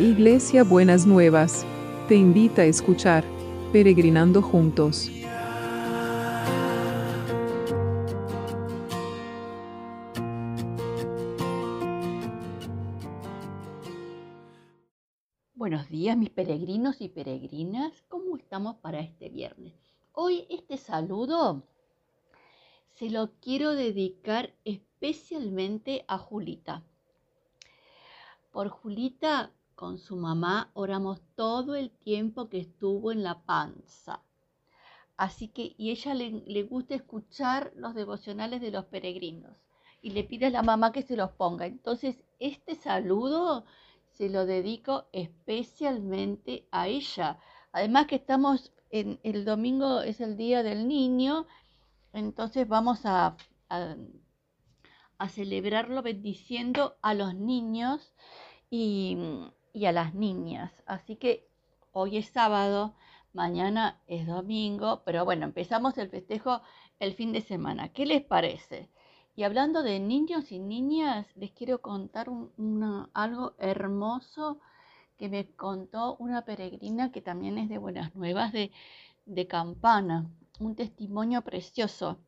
Iglesia Buenas Nuevas, te invita a escuchar Peregrinando Juntos. Buenos días mis peregrinos y peregrinas, ¿cómo estamos para este viernes? Hoy este saludo se lo quiero dedicar especialmente a Julita. Por Julita con su mamá oramos todo el tiempo que estuvo en la panza. Así que, y ella le, le, gusta escuchar los devocionales de los peregrinos y le pide a la mamá que se los ponga. Entonces, este saludo se lo dedico especialmente a ella. Además que estamos en el domingo es el día del niño, entonces vamos a, a, a celebrarlo bendiciendo a los niños y, y a las niñas. Así que hoy es sábado, mañana es domingo, pero bueno, empezamos el festejo el fin de semana. ¿Qué les parece? Y hablando de niños y niñas, les quiero contar algo hermoso que me contó una peregrina que también es de Buenas Nuevas de, Campana, un testimonio precioso.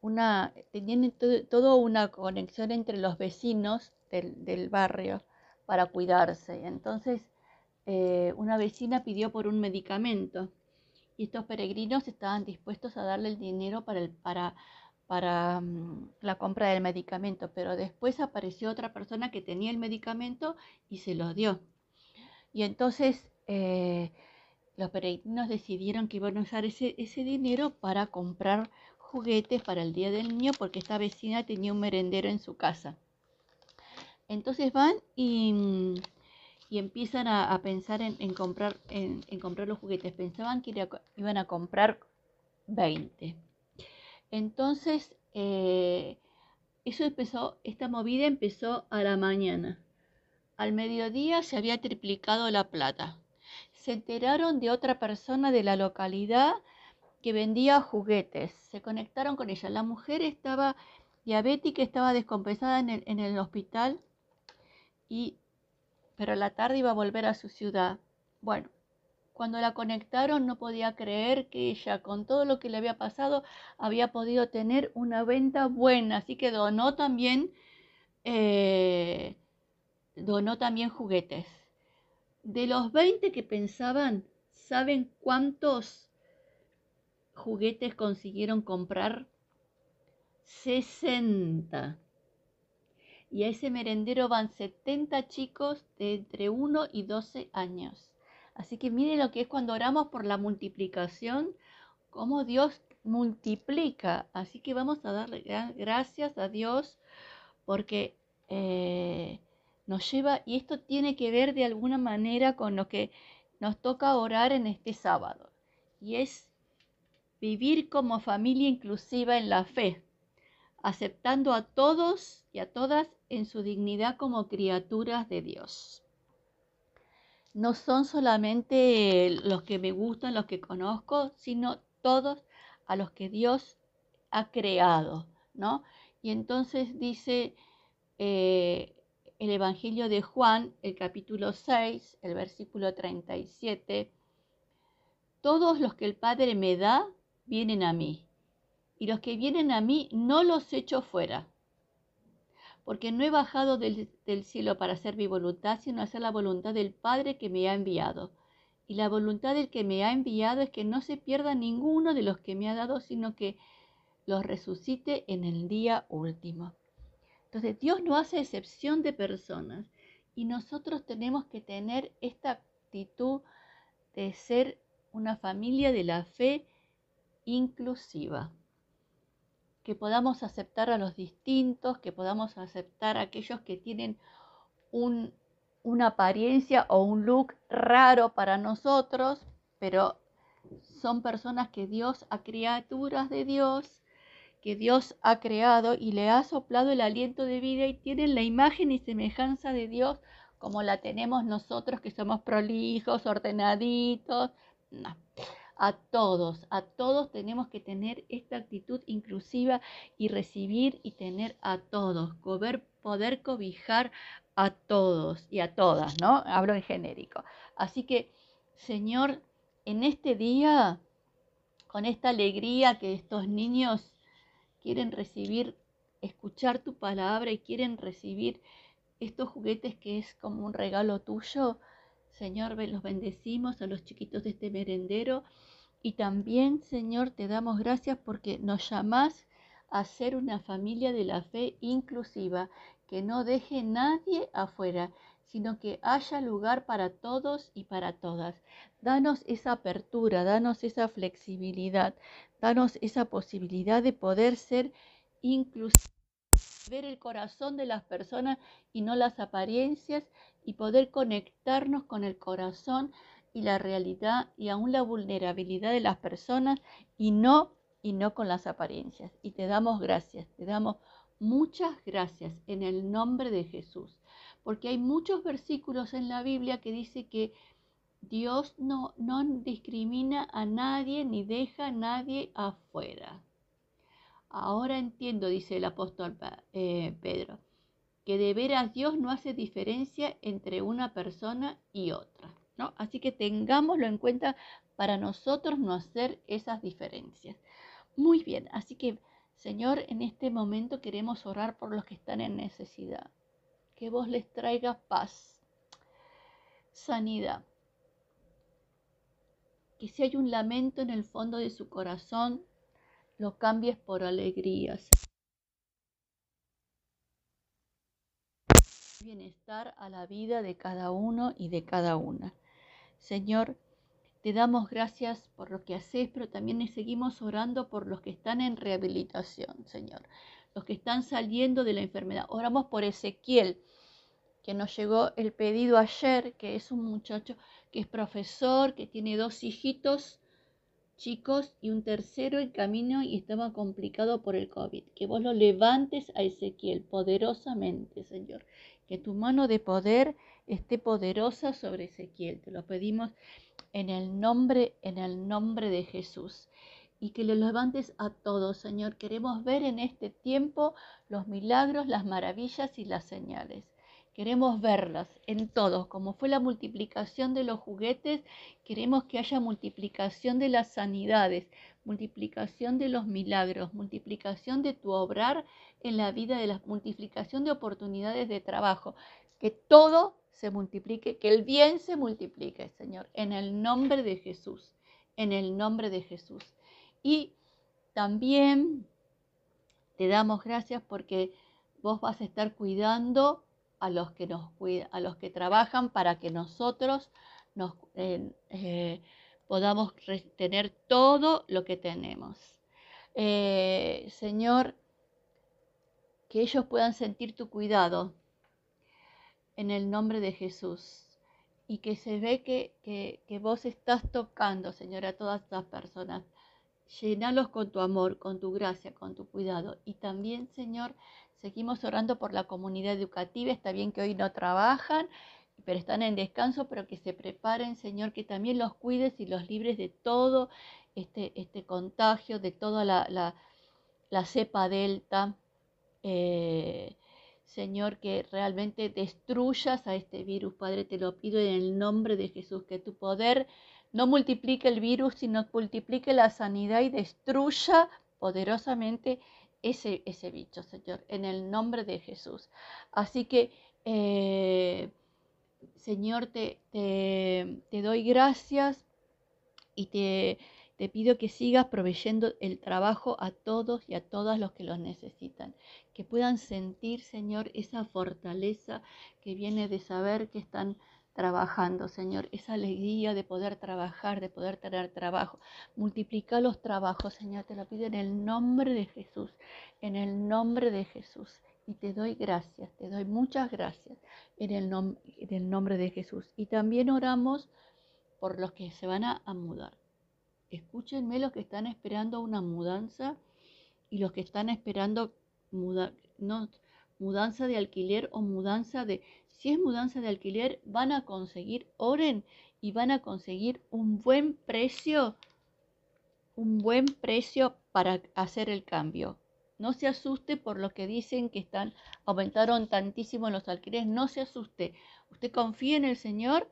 Una, tiene todo, todo una conexión entre los vecinos del barrio para cuidarse. Entonces, eh, una vecina pidió por un medicamento y estos peregrinos estaban dispuestos a darle el dinero para, el, para, para um, la compra del medicamento, pero después apareció otra persona que tenía el medicamento y se lo dio. Y entonces eh, los peregrinos decidieron que iban a usar ese, ese dinero para comprar juguetes para el Día del Niño porque esta vecina tenía un merendero en su casa. Entonces van y, y empiezan a, pensar en, comprar, en, comprar los juguetes. Pensaban que iba, iban a comprar 20. Entonces, eh, eso empezó, esta movida empezó a la mañana. Al mediodía se había triplicado la plata. Se enteraron de otra persona de la localidad que vendía juguetes. Se conectaron con ella. La mujer estaba diabética, estaba descompensada en el hospital y pero a la tarde iba a volver a su ciudad. Bueno, cuando la conectaron no podía creer que ella, con todo lo que le había pasado, había podido tener una venta buena, así que donó también, eh, donó también juguetes. De los 20 que pensaban, ¿saben cuántos juguetes consiguieron comprar? 60 y a ese merendero van 70 chicos de entre 1 y 12 años. Así que miren lo que es cuando oramos por la multiplicación, cómo Dios multiplica. Así que vamos a darle gracias a Dios porque eh, nos lleva, y esto tiene que ver de alguna manera con lo que nos toca orar en este sábado, y es vivir como familia inclusiva en la fe, aceptando a todos a todas en su dignidad como criaturas de Dios. No son solamente los que me gustan, los que conozco, sino todos a los que Dios ha creado, ¿no? Y entonces dice eh, el Evangelio de Juan, el capítulo 6, el versículo 37, todos los que el Padre me da, vienen a mí, y los que vienen a mí no los echo fuera porque no he bajado del, cielo para hacer mi voluntad, sino hacer la voluntad del Padre que me ha enviado. Y la voluntad del que me ha enviado es que no se pierda ninguno de los que me ha dado, sino que los resucite en el día último. Entonces Dios no hace excepción de personas y nosotros tenemos que tener esta actitud de ser una familia de la fe inclusiva que podamos aceptar a los distintos, que podamos aceptar a aquellos que tienen un, una apariencia o un look raro para nosotros, pero son personas que Dios, a criaturas de Dios, que Dios ha creado y le ha soplado el aliento de vida y tienen la imagen y semejanza de Dios como la tenemos nosotros que somos prolijos, ordenaditos. No. A todos, a todos tenemos que tener esta actitud inclusiva y recibir y tener a todos, poder, cobijar a todos y a todas, ¿no? Hablo en genérico. Así que, Señor, en este día, con esta alegría que estos niños quieren recibir, escuchar tu palabra y quieren recibir estos juguetes que es como un regalo tuyo, Señor, los bendecimos a los chiquitos de este merendero y también, Señor, te damos gracias porque nos llamás a ser una familia de la fe inclusiva que no deje nadie afuera, sino que haya lugar para todos y para todas. Danos esa apertura, danos esa flexibilidad, danos esa posibilidad de poder ser inclusivos, ver el corazón de las personas y no las apariencias y poder conectarnos con el corazón y la realidad y aún la vulnerabilidad de las personas y no y no con las apariencias. Y te damos gracias, te damos Muchas gracias en el nombre de Jesús, porque hay muchos versículos en la Biblia que dice que Dios no, no discrimina a nadie ni deja a nadie afuera. Ahora entiendo, dice el apóstol eh, Pedro, que de veras Dios no hace diferencia entre una persona y otra. ¿no? Así que tengámoslo en cuenta para nosotros no hacer esas diferencias. Muy bien, así que Señor, en este momento queremos orar por los que están en necesidad. Que vos les traigas paz, sanidad. Que si hay un lamento en el fondo de su corazón, lo cambies por alegrías. Bienestar a la vida de cada uno y de cada una. Señor, te damos gracias por lo que haces, pero también seguimos orando por los que están en rehabilitación, Señor. Los que están saliendo de la enfermedad. Oramos por Ezequiel, que nos llegó el pedido ayer, que es un muchacho que es profesor, que tiene dos hijitos chicos y un tercero en camino y estaba complicado por el COVID. Que vos lo levantes a Ezequiel poderosamente, Señor. Que tu mano de poder esté poderosa sobre Ezequiel. Te lo pedimos en el nombre, en el nombre de Jesús. Y que le levantes a todos, Señor. Queremos ver en este tiempo los milagros, las maravillas y las señales. Queremos verlas en todos, como fue la multiplicación de los juguetes, queremos que haya multiplicación de las sanidades, multiplicación de los milagros, multiplicación de tu obrar en la vida de la multiplicación de oportunidades de trabajo, que todo se multiplique, que el bien se multiplique, Señor, en el nombre de Jesús, en el nombre de Jesús. Y también te damos gracias porque vos vas a estar cuidando a los que nos a los que trabajan para que nosotros nos eh, podamos tener todo lo que tenemos. Eh, Señor, que ellos puedan sentir tu cuidado, en el nombre de Jesús. Y que se ve que, que, vos estás tocando, Señor, a todas estas personas. Llenalos con tu amor, con tu gracia, con tu cuidado. Y también, Señor, seguimos orando por la comunidad educativa. Está bien que hoy no trabajan, pero están en descanso, pero que se preparen, Señor, que también los cuides y los libres de todo este, este contagio, de toda la, la, cepa delta. Eh, Señor, que realmente destruyas a este virus. Padre, te lo pido en el nombre de Jesús, que tu poder no multiplique el virus, sino multiplique la sanidad y destruya poderosamente ese, ese bicho, Señor, en el nombre de Jesús. Así que, eh, Señor, te, te, te doy gracias y te te pido que sigas proveyendo el trabajo a todos y a todas los que los necesitan. Que puedan sentir, Señor, esa fortaleza que viene de saber que están trabajando, Señor, esa alegría de poder trabajar, de poder tener trabajo. Multiplica los trabajos, Señor, te lo pido en el nombre de Jesús, en el nombre de Jesús. Y te doy gracias, te doy muchas gracias en el, en el nombre de Jesús. Y también oramos por los que se van a mudar. Escúchenme los que están esperando una mudanza y los que están esperando mudanza de alquiler o mudanza de... Si es mudanza de alquiler, van a conseguir, oren y van a conseguir un buen precio un buen precio para hacer el cambio. No se asuste por lo que dicen que están aumentaron tantísimo los alquileres, no se asuste. Usted confíe en el Señor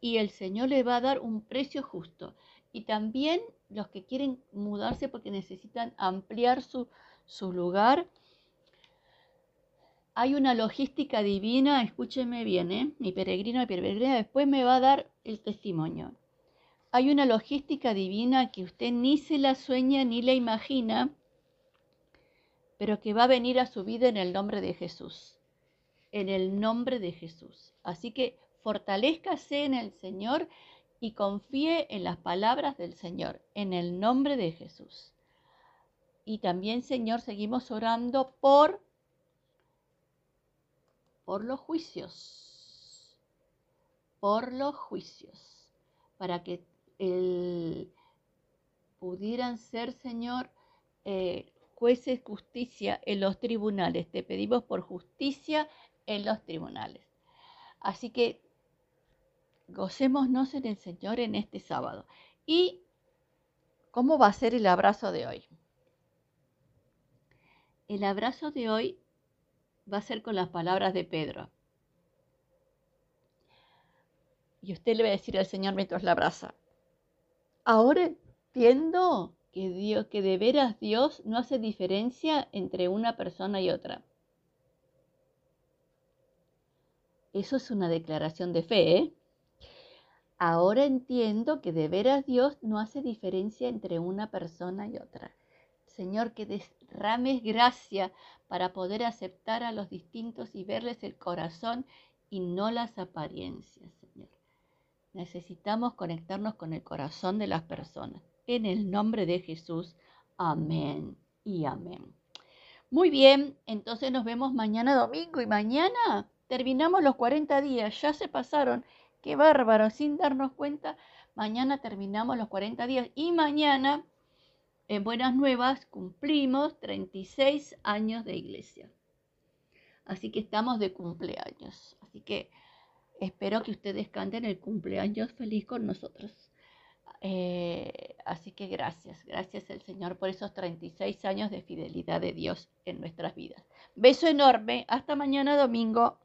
y el Señor le va a dar un precio justo. Y también los que quieren mudarse porque necesitan ampliar su, su lugar, hay una logística divina, escúcheme bien, ¿eh? mi peregrino, mi peregrina, después me va a dar el testimonio. Hay una logística divina que usted ni se la sueña ni la imagina, pero que va a venir a su vida en el nombre de Jesús. En el nombre de Jesús. Así que fortalezcase en el Señor y confíe en las palabras del Señor, en el nombre de Jesús. Y también, Señor, seguimos orando por por los juicios, por los juicios, para que pudieran ser, Señor, eh, jueces justicia en los tribunales. Te pedimos por justicia en los tribunales. Así que gocémonos en el Señor en este sábado. ¿Y cómo va a ser el abrazo de hoy? El abrazo de hoy va a ser con las palabras de Pedro. Y usted le va a decir al Señor mientras la abraza, ahora entiendo que, Dios, que de veras Dios no hace diferencia entre una persona y otra. Eso es una declaración de fe. ¿eh? Ahora entiendo que de veras Dios no hace diferencia entre una persona y otra. Señor, que derrames gracia para poder aceptar a los distintos y verles el corazón y no las apariencias, Señor. Necesitamos conectarnos con el corazón de las personas. En el nombre de Jesús, amén y amén. Muy bien, entonces nos vemos mañana domingo y mañana terminamos los 40 días, ya se pasaron, qué bárbaro, sin darnos cuenta, mañana terminamos los 40 días y mañana en Buenas Nuevas cumplimos 36 años de iglesia. Así que estamos de cumpleaños. Así que espero que ustedes canten el cumpleaños feliz con nosotros. Eh, así que gracias, gracias al Señor por esos 36 años de fidelidad de Dios en nuestras vidas. Beso enorme, hasta mañana domingo.